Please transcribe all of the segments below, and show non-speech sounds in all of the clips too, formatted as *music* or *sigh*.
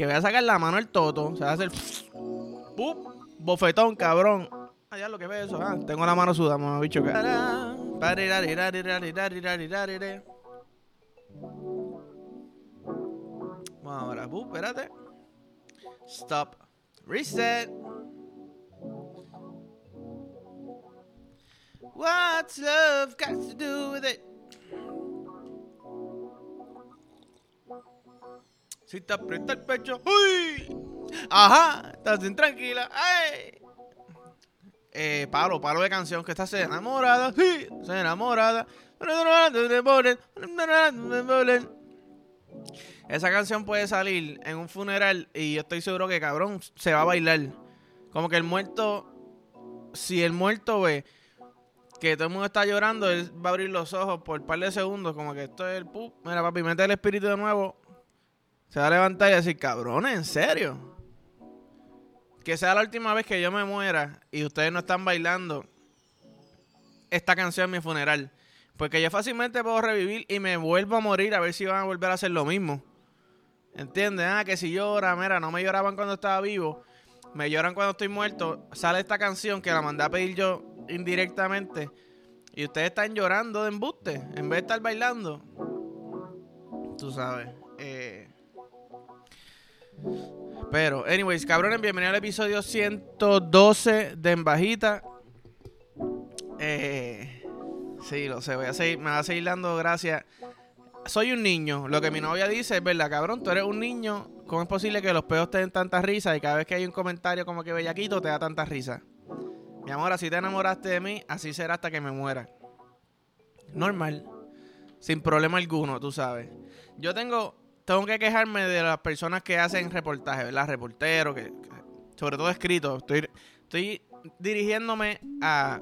que voy a sacar la mano al toto, se va a hacer ¡pup! bofetón, cabrón. Allá lo que ve eso, ah, tengo la mano sudada, me bicho que. Vamos ahora, ¡pup! espérate. Stop. Reset. What's love got to do with it? Si te aprieta el pecho, ¡uy! Ajá, estás intranquila, ¡ay! Eh, palo, palo de canción que estás enamorada, sí, se enamorada. Esa canción puede salir en un funeral y yo estoy seguro que cabrón se va a bailar. Como que el muerto, si el muerto ve que todo el mundo está llorando, él va a abrir los ojos por un par de segundos, como que esto es el pup. Mira, papi, mete el espíritu de nuevo. Se va a levantar y decir, cabrones, ¿en serio? Que sea la última vez que yo me muera y ustedes no están bailando esta canción en mi funeral. Porque yo fácilmente puedo revivir y me vuelvo a morir a ver si van a volver a hacer lo mismo. ¿Entiendes? Ah, que si llora, mira, no me lloraban cuando estaba vivo, me lloran cuando estoy muerto. Sale esta canción que la mandé a pedir yo indirectamente y ustedes están llorando de embuste en vez de estar bailando. Tú sabes. Pero, anyways, cabrones, bienvenido al episodio 112 de Embajita. Eh, sí, lo sé, voy a seguir, me va a seguir dando gracias. Soy un niño. Lo que mi novia dice es verdad, cabrón. Tú eres un niño. ¿Cómo es posible que los peos te den tanta risa y cada vez que hay un comentario como que bellaquito te da tanta risa? Mi amor, así te enamoraste de mí, así será hasta que me muera. Normal. Sin problema alguno, tú sabes. Yo tengo, tengo que quejarme de las personas que hacen reportajes, ¿verdad? Reporteros, sobre todo escritos. Estoy, estoy dirigiéndome a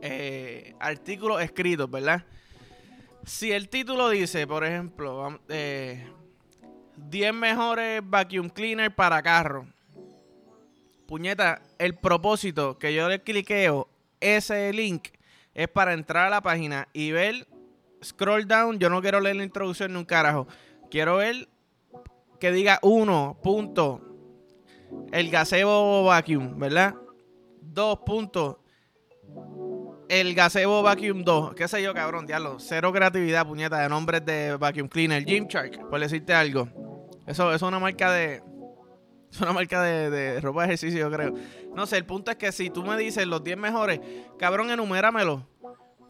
eh, artículos escritos, ¿verdad? Si el título dice, por ejemplo, eh, 10 mejores vacuum cleaner para carro puñeta, el propósito que yo le cliqueo ese link es para entrar a la página y ver scroll down. Yo no quiero leer la introducción ni un carajo. Quiero ver que diga uno punto el gazebo vacuum, ¿verdad? Dos puntos el gazebo vacuum 2. ¿Qué sé yo, cabrón? Diablo. Cero creatividad, puñeta, de nombres de vacuum cleaner. Gymshark, por decirte algo. Eso, es una marca de, es una marca de, ropa de ejercicio, yo creo. No sé, el punto es que si tú me dices los 10 mejores, cabrón, enuméramelo.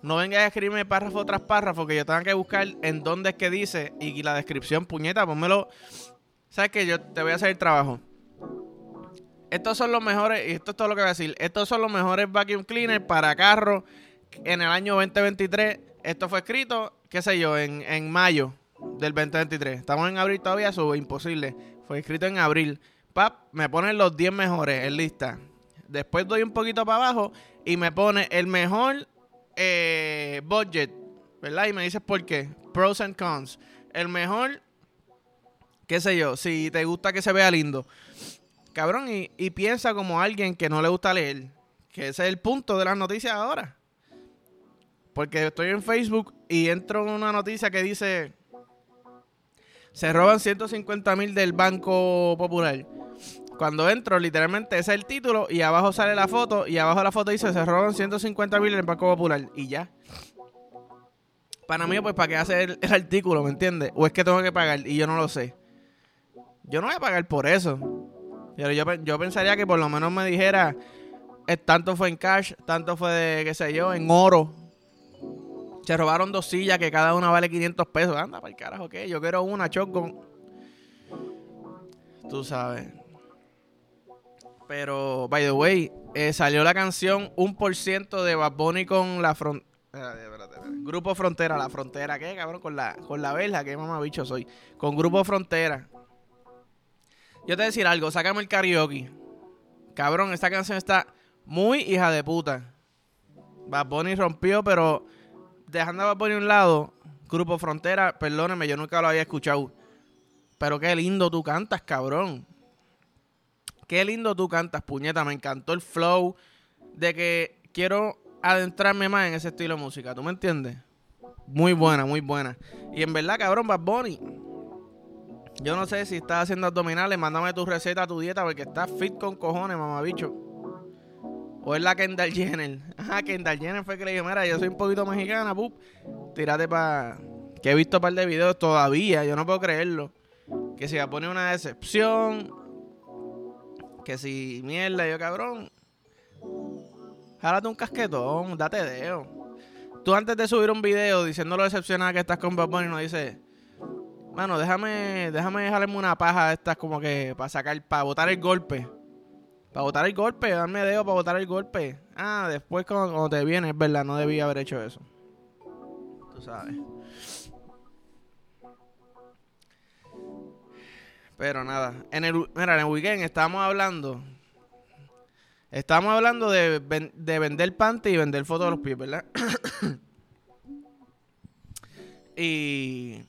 No vengas a escribirme párrafo tras párrafo, que yo tenga que buscar en dónde es que dice y la descripción, puñeta, ponmelo. ¿Sabes qué? Yo te voy a hacer el trabajo. Estos son los mejores, y esto es todo lo que voy a decir. Estos son los mejores vacuum cleaners para carros en el año 2023. Esto fue escrito, qué sé yo, en, en mayo del 2023. Estamos en abril todavía, eso es imposible. Fue escrito en abril. Pap, me ponen los 10 mejores en lista. Después doy un poquito para abajo y me pone el mejor eh, budget, ¿verdad? Y me dices por qué. Pros and cons. El mejor, qué sé yo, si te gusta que se vea lindo. Cabrón, y, piensa como alguien que no le gusta leer. Que ese es el punto de las noticias ahora. Porque estoy en Facebook y entro en una noticia que dice... Se roban 150 mil del Banco Popular. Cuando entro, literalmente ese es el título y abajo sale la foto y abajo la foto dice se roban 150 mil en el Banco Popular y ya. Para mí, pues, ¿para qué hacer el, artículo, me entiendes? O es que tengo que pagar y yo no lo sé. Yo no voy a pagar por eso. Pero yo, pensaría que por lo menos me dijera, tanto fue en cash, tanto fue de, qué sé yo, en oro. Se robaron dos sillas que cada una vale 500 pesos. Anda, para el carajo, ¿qué? Yo quiero una shotgun. Tú sabes. Pero, by the way, eh, salió la canción Un por ciento de Bad Bunny con la frontera. Grupo Frontera, la frontera, ¿qué, cabrón? Con la, con la verja, qué mamabicho soy. Con Grupo Frontera. Yo te voy a decir algo, sácame el karaoke. Cabrón, esta canción está muy hija de puta. Bad Bunny rompió, pero dejando a Bad Bunny a un lado, Grupo Frontera, perdóneme, yo nunca lo había escuchado. Pero qué lindo tú cantas, cabrón. Qué lindo tú cantas, puñeta. Me encantó el flow de que quiero adentrarme más en ese estilo de música. ¿Tú me entiendes? Muy buena, muy buena. Y en verdad, cabrón, Bad Bunny. Yo no sé si estás haciendo abdominales, mándame tu receta, tu dieta, porque estás fit con cojones, mamabicho. O es la Kendall Jenner. Ajá, *laughs* Kendall Jenner fue que le dijo, mira, yo soy un poquito mexicana, pup. Tírate para... Que he visto un par de videos todavía, yo no puedo creerlo. Que si va a poner una decepción. Que si mierda, yo cabrón. Jálate un casquetón, date dedo. Tú antes de subir un video diciendo lo decepcionada que estás con Bob Bunny, no dices... Mano, déjame, déjame dejarme una paja de estas como que para sacar, para botar el golpe. Para botar el golpe, darme dedo para botar el golpe. Ah, después cuando, te viene, es verdad, no debía haber hecho eso. Tú sabes. Pero nada, en el, mira, en weekend estábamos hablando. Estábamos hablando de, de vender panty y vender fotos de los pies, ¿verdad? *coughs* y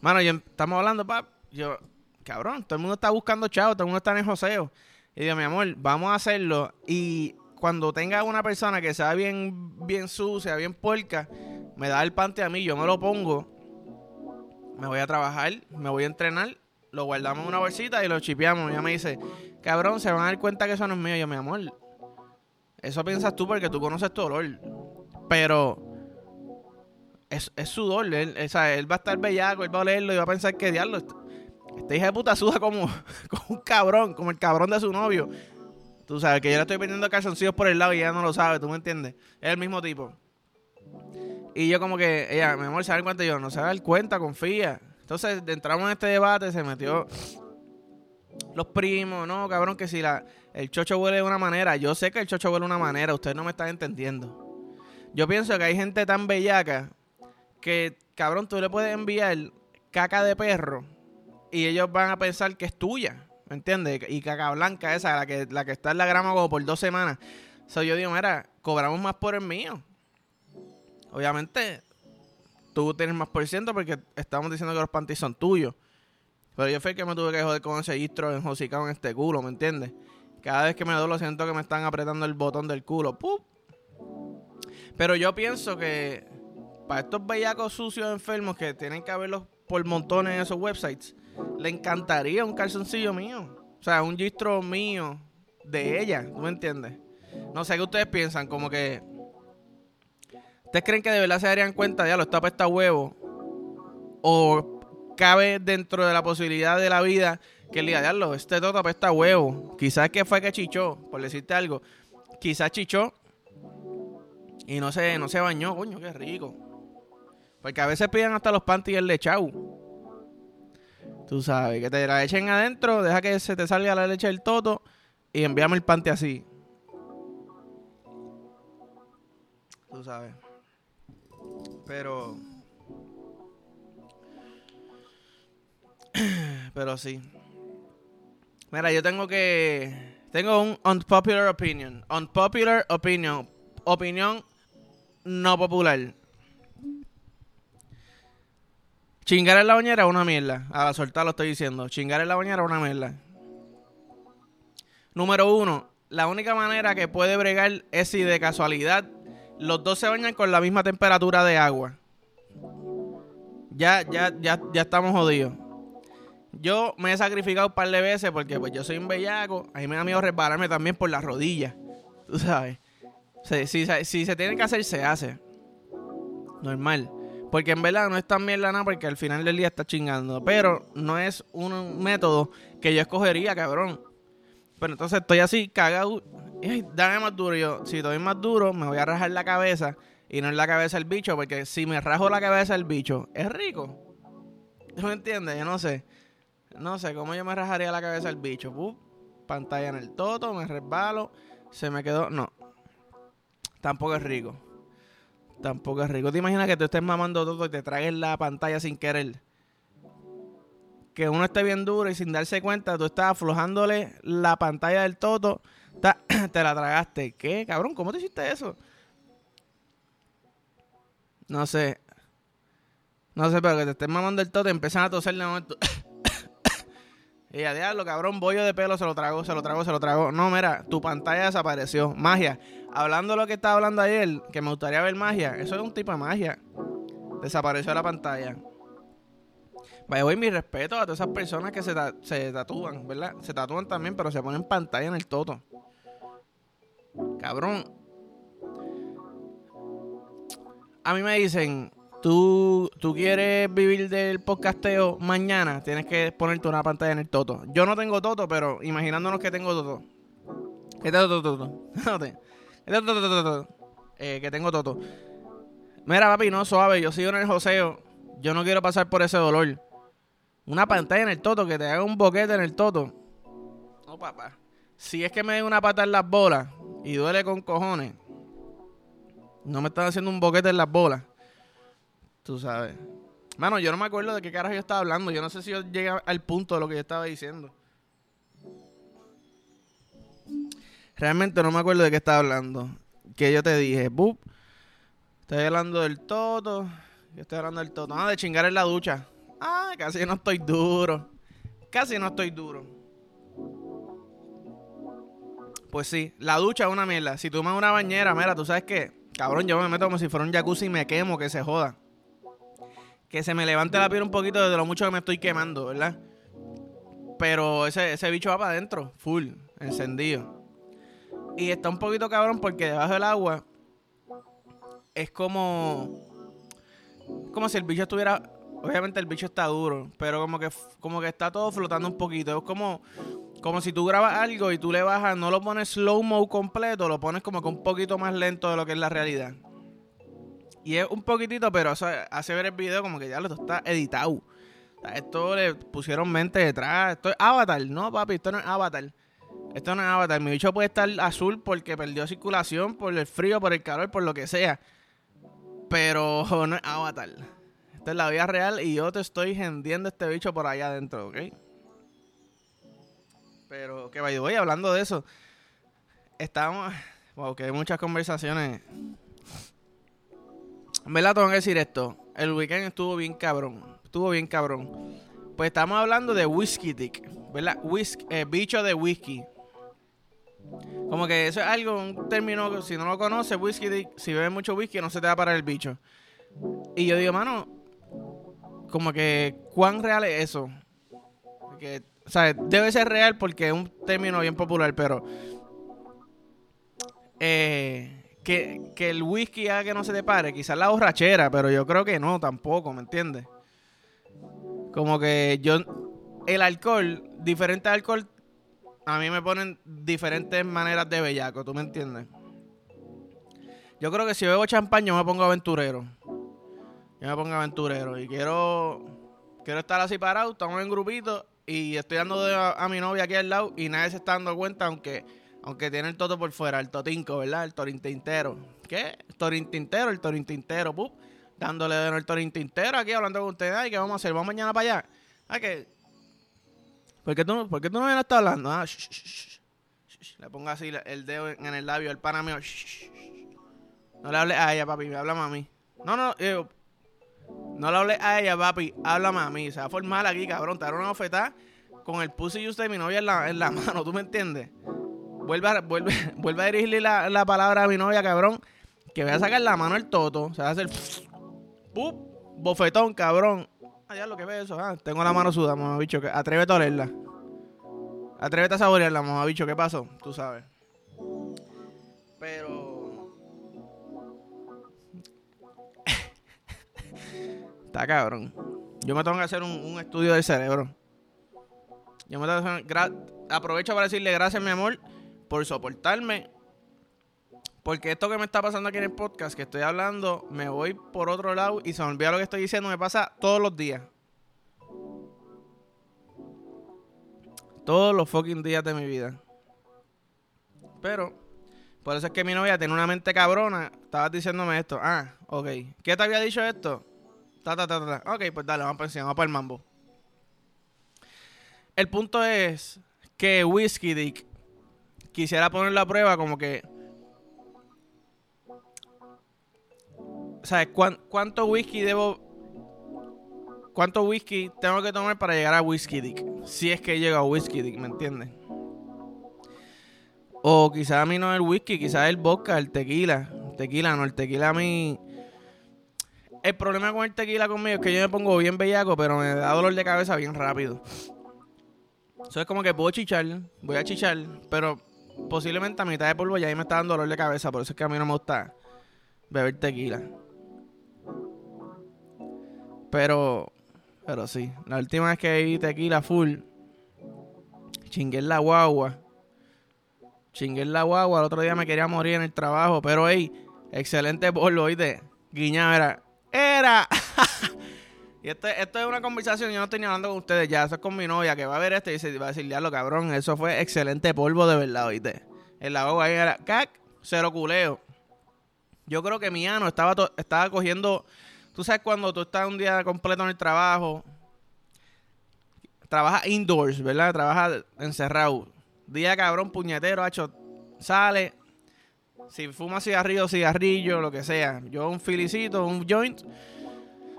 Mano, yo, estamos hablando, pap. Yo, cabrón, todo el mundo está buscando chavo, todo el mundo está en el joseo. Y digo, mi amor, vamos a hacerlo. Y cuando tenga una persona que sea bien, bien sucia, bien puerca, me da el pante a mí, yo me lo pongo. Me voy a trabajar, me voy a entrenar, lo guardamos en una bolsita y lo chipeamos. Y ella me dice, cabrón, se van a dar cuenta que eso no es mío. yo, mi amor, eso piensas tú porque tú conoces tu olor. Pero es, es sudor. Él, o sea, él va a estar bellaco, él va a olerlo y va a pensar que diablo. Este hija de puta suda como, *laughs* como un cabrón, como el cabrón de su novio. Tú sabes que yo le estoy vendiendo calzoncillos por el lado y ella no lo sabe, tú me entiendes. Es el mismo tipo. Y yo como que, ella, mi amor, ¿se da cuenta? Yo, no se da cuenta, confía. Entonces, entramos en este debate, se metió los primos, no, cabrón, que si la, el chocho huele de una manera, yo sé que el chocho huele de una manera, ustedes no me están entendiendo. Yo pienso que hay gente tan bellaca que, cabrón, tú le puedes enviar caca de perro y ellos van a pensar que es tuya, ¿me entiendes? Y caca blanca esa, la que, la que está en la grama como por dos semanas. So, yo digo, mira, cobramos más por el mío. Obviamente, tú tienes más por ciento porque estamos diciendo que los panties son tuyos. Pero yo fui el que me tuve que joder con ese gistro enjocicado en este culo, ¿me entiendes? Cada vez que me lo siento que me están apretando el botón del culo. ¡Pup! Pero yo pienso que para estos bellacos sucios enfermos que tienen que verlos por montones en esos websites, le encantaría un calzoncillo mío. O sea, un gistro mío de ella, ¿tú me entiendes? No sé qué ustedes piensan, como que. ¿Ustedes creen que de verdad se darían cuenta, ya lo está para esta huevo? ¿O cabe dentro de la posibilidad de la vida que día diablo, este toto apesta huevo? Quizás que fue que chichó, por decirte algo. Quizás chichó y no se, no se bañó, coño, qué rico. Porque a veces piden hasta los panties el lechau. Tú sabes, que te la echen adentro, deja que se te salga la leche del toto y envíame el panty así. Tú sabes. Pero. *clears throat* Pero sí. Mira, yo tengo que. Tengo un unpopular opinion. Unpopular opinion. Opinión no popular. Chingar en la bañera es una mierda. A soltar lo estoy diciendo. Chingar en la bañera es una mierda. Número uno. La única manera que puede bregar es si de casualidad los dos se bañan con la misma temperatura de agua. Ya, ya, ya, ya estamos jodidos. Yo me he sacrificado un par de veces porque pues yo soy un bellaco. A mí me da miedo resbalarme también por las rodillas. Tú sabes. Si, si, si se tiene que hacer, se hace. Normal. Porque en verdad no es tan bien la nada porque al final del día está chingando. Pero no es un método que yo escogería, cabrón. Pero entonces estoy así cagado. Y dame más duro. Yo, si doy más duro, me voy a rajar la cabeza. Y no en la cabeza del bicho. Porque si me rajo la cabeza del bicho, es rico. ¿Tú me entiendes? Yo no sé. No sé cómo yo me rajaría la cabeza del bicho. pantalla en el toto, me resbalo. Se me quedó. No. Tampoco es rico. Tampoco es rico. ¿Te imaginas que tú estés mamando todo y te tragues la pantalla sin querer? Que uno esté bien duro y sin darse cuenta, tú estás aflojándole la pantalla del toto, *clears throat* te la tragaste. ¿Qué, cabrón? ¿Cómo te hiciste eso? No sé. No sé, pero que te estés mamando el toto y empiezan a toser de momento. *coughs* y a diablo, cabrón, bollo de pelo se lo trago, se lo trago, se lo trago. No, mira, tu pantalla desapareció. Magia hablando de lo que estaba hablando ayer, que me gustaría ver magia, eso es un tipo de magia. Desapareció de la pantalla. Vaya, voy mi respeto a todas esas personas que se, se tatúan, ¿verdad? Se tatúan también, pero se ponen pantalla en el toto. Cabrón. A mí me dicen, tú, tú quieres vivir del podcasteo mañana, tienes que ponerte una pantalla en el toto. Yo no tengo toto, pero imaginándonos que tengo toto. ¿Qué toto? *laughs* ¿Qué tengo toto? Eh, que tengo toto. Mira, papi, no suave, yo sigo en el joseo. Yo no quiero pasar por ese dolor. Una pantalla en el toto, que te haga un boquete en el toto. No, papá. Si es que me den una pata en las bolas y duele con cojones, no me están haciendo un boquete en las bolas. Tú sabes. Mano, yo no me acuerdo de qué carajo yo estaba hablando. Yo no sé si yo llegué al punto de lo que yo estaba diciendo. Realmente no me acuerdo de qué estaba hablando. Que yo te dije, bup. Estoy hablando del toto. Yo estoy hablando del toto. Ah, de chingar en la ducha. Ah, casi no estoy duro. Casi no estoy duro. Pues sí, la ducha es una mierda. Si tú me una bañera, mira, tú sabes qué. Cabrón, yo me meto como si fuera un jacuzzi y me quemo, que se joda. Que se me levante la piel un poquito de lo mucho que me estoy quemando, ¿verdad? Pero ese, ese bicho va para adentro, full, encendido. Y está un poquito cabrón porque debajo del agua es como. Como si el bicho estuviera Obviamente el bicho está duro, pero como que, como que está todo flotando un poquito. Es como, como si tú grabas algo y tú le bajas, no lo pones slow-mo completo, lo pones como que un poquito más lento de lo que es la realidad. Y es un poquitito, pero hace ver el video como que ya lo está editado. esto le pusieron mente detrás. Esto es Avatar, no, papi, esto no es Avatar. Esto no es Avatar. Mi bicho puede estar azul porque perdió circulación, por el frío, por el calor, por lo que sea. Pero *laughs* no es Avatar es la vida real y yo te estoy hendiendo este bicho por allá adentro, ¿ok? Pero que vaya, voy hablando de eso. Estamos. Wow, que hay muchas conversaciones. Me la tengo que decir esto. El weekend estuvo bien cabrón. Estuvo bien cabrón. Pues estamos hablando de whisky dick, ¿verdad? Whisky, eh, bicho de whisky. Como que eso es algo, un término si no lo conoces, whisky dick, si bebes mucho whisky no se te va a parar el bicho. Y yo digo, mano, como que, ¿cuán real es eso? Que, o sea, debe ser real porque es un término bien popular, pero eh, que, el whisky haga que no se te pare, quizás la borrachera, pero yo creo que no, tampoco, ¿me entiendes? Como que yo, el alcohol, diferente alcohol, a mí me ponen diferentes maneras de bellaco, ¿tú me entiendes? Yo creo que si bebo champán, yo me pongo aventurero. Yo me pongo aventurero y quiero quiero estar así parado, estamos en grupito y estoy dando a, mi novia aquí al lado y nadie se está dando cuenta, aunque aunque tiene el toto por fuera, el totinco, ¿verdad? El torintintero. ¿Qué? Torintintero, el torintintero, pup. Dándole de el torintintero aquí hablando con ustedes. Ay, ¿qué vamos a hacer? ¿Vamos mañana para allá? Ay, que... ¿Por qué tú, ¿por tú no me estás hablando? Ah, Le pongo así el dedo en el labio, el pana mío. No le hables a ella, papi, me habla a mí. No, no, eh, no le hables a ella, papi. Háblame a mí. Se va a formar aquí, cabrón. Te una oferta con el pussy usted y mi novia en la, en la *laughs* mano. ¿Tú me entiendes? Vuelve a, vuelve, *laughs* vuelve a dirigirle la, la, palabra a mi novia, cabrón. Que voy a sacar la mano el toto. Se va a hacer. ¡Pup! Bofetón, cabrón. Allá lo que ve eso. Ah, tengo la mano suda, mamá bicho. Atrévete a olerla. Atrévete a saborearla, mamá bicho. ¿Qué pasó? Tú sabes. Pero. Está cabrón. Yo me tengo que hacer un, estudio del cerebro. Yo me tengo que hacer, aprovecho para decirle gracias, mi amor, por soportarme. Porque esto que me está pasando aquí en el podcast, que estoy hablando, me voy por otro lado y se me olvida lo que estoy diciendo. Me pasa todos los días. Todos los fucking días de mi vida. Pero, por eso es que mi novia tiene una mente cabrona. Estabas diciéndome esto. Ah, ok. ¿Qué te había dicho esto? Ok, pues dale, vamos para vamos para el mambo. El punto es que Whiskey Dick quisiera poner la prueba como que. ¿Sabes cuánto whisky debo. ¿Cuánto whisky tengo que tomar para llegar a Whiskey Dick? Si es que llega a Whiskey Dick, ¿me entiendes? O quizás a mí no es el whisky, quizás el vodka, el tequila. Tequila, no, el tequila a mí el problema con el tequila conmigo es que yo me pongo bien bellaco, pero me da dolor de cabeza bien rápido. Eso es como que puedo chichar, voy a chichar, pero posiblemente a mitad de polvo ya ahí me está dando dolor de cabeza, por eso es que a mí no me gusta beber tequila. Pero, pero sí, la última vez que bebí tequila full, chingué en la guagua. Chingué en la guagua, el otro día me quería morir en el trabajo, pero hey, excelente polvo, oíste. Guiña, era, era. *laughs* y esto, esto es una conversación, yo no estoy hablando con ustedes ya, eso es con mi novia que va a ver esto y dice, va a decir, diablo, cabrón, eso fue excelente polvo de verdad, oíste. En la guagua ahí era, cac, cero culeo. Yo creo que mi ano estaba, estaba cogiendo Tú sabes cuando tú estás un día completo en el trabajo, trabajas indoors, ¿verdad? Trabajas encerrado. Día cabrón, puñetero, hecho, sale. Si fuma cigarrillo, cigarrillo, lo que sea. Yo un filicito, un joint.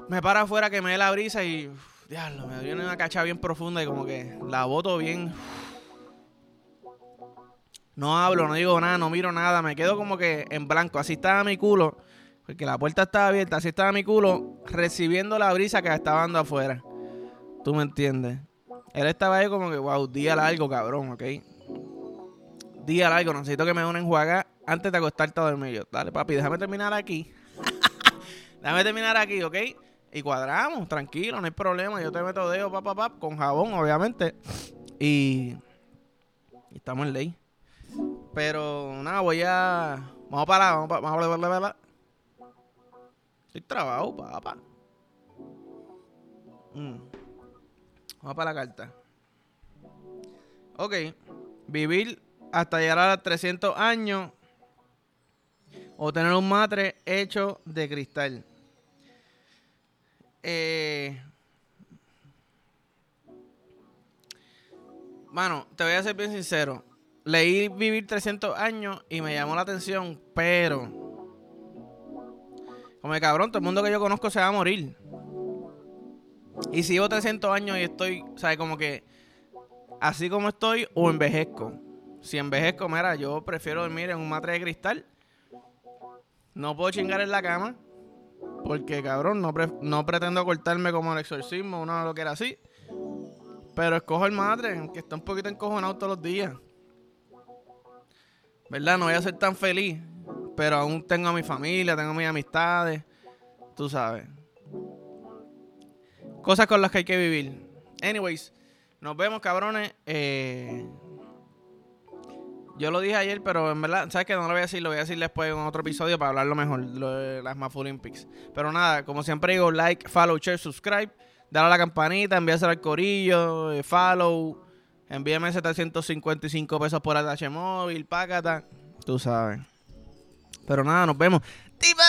Me para afuera que me dé la brisa y. Diablo, me viene una cacha bien profunda y como que la boto bien. No hablo, no digo nada, no miro nada, me quedo como que en blanco. Así estaba mi culo porque la puerta estaba abierta, así estaba mi culo recibiendo la brisa que estaba dando afuera. ¿Tú me entiendes? Él estaba ahí como que, wow, día largo, cabrón, ¿ok? Día largo, necesito que me dé una enjuaga antes de acostarte a dormir. dale, papi, déjame terminar aquí. *laughs* déjame terminar aquí, ¿ok? Y cuadramos, tranquilo, no hay problema. Yo te meto dedo, papá, papá, con jabón, obviamente. Y, estamos en ley. Pero nada, voy a. Vamos para vamos para. Vamos para, Estoy trabado, papá. Mm. Vamos para la carta. Ok. Vivir hasta llegar a los 300 años. O tener un matre hecho de cristal. Eh. Mano, te voy a ser bien sincero. Leí Vivir 300 años y me llamó la atención, pero como de cabrón, todo el mundo que yo conozco se va a morir. Y si llevo 300 años y estoy, ¿sabes? Como que así como estoy o envejezco. Si envejezco, mira, yo prefiero dormir en un matre de cristal. No puedo chingar en la cama. Porque, cabrón, no, no pretendo cortarme como el exorcismo, uno lo que era así. Pero escojo el matre, que está un poquito encojonado todos los días. ¿Verdad? No voy a ser tan feliz pero aún tengo a mi familia, tengo mis amistades, tú sabes. Cosas con las que hay que vivir. Anyways, nos vemos, cabrones. Eh, yo lo dije ayer, pero en verdad, ¿sabes qué? No lo voy a decir, lo voy a decir después en otro episodio para hablarlo mejor, lo de las Maf Olympics. Pero nada, como siempre digo, like, follow, share, subscribe, dale a la campanita, envíaselo al corillo, eh, follow, envíame 755 pesos por ATH móvil, págata, tú sabes. Pero nada, nos vemos. ¡Tiba!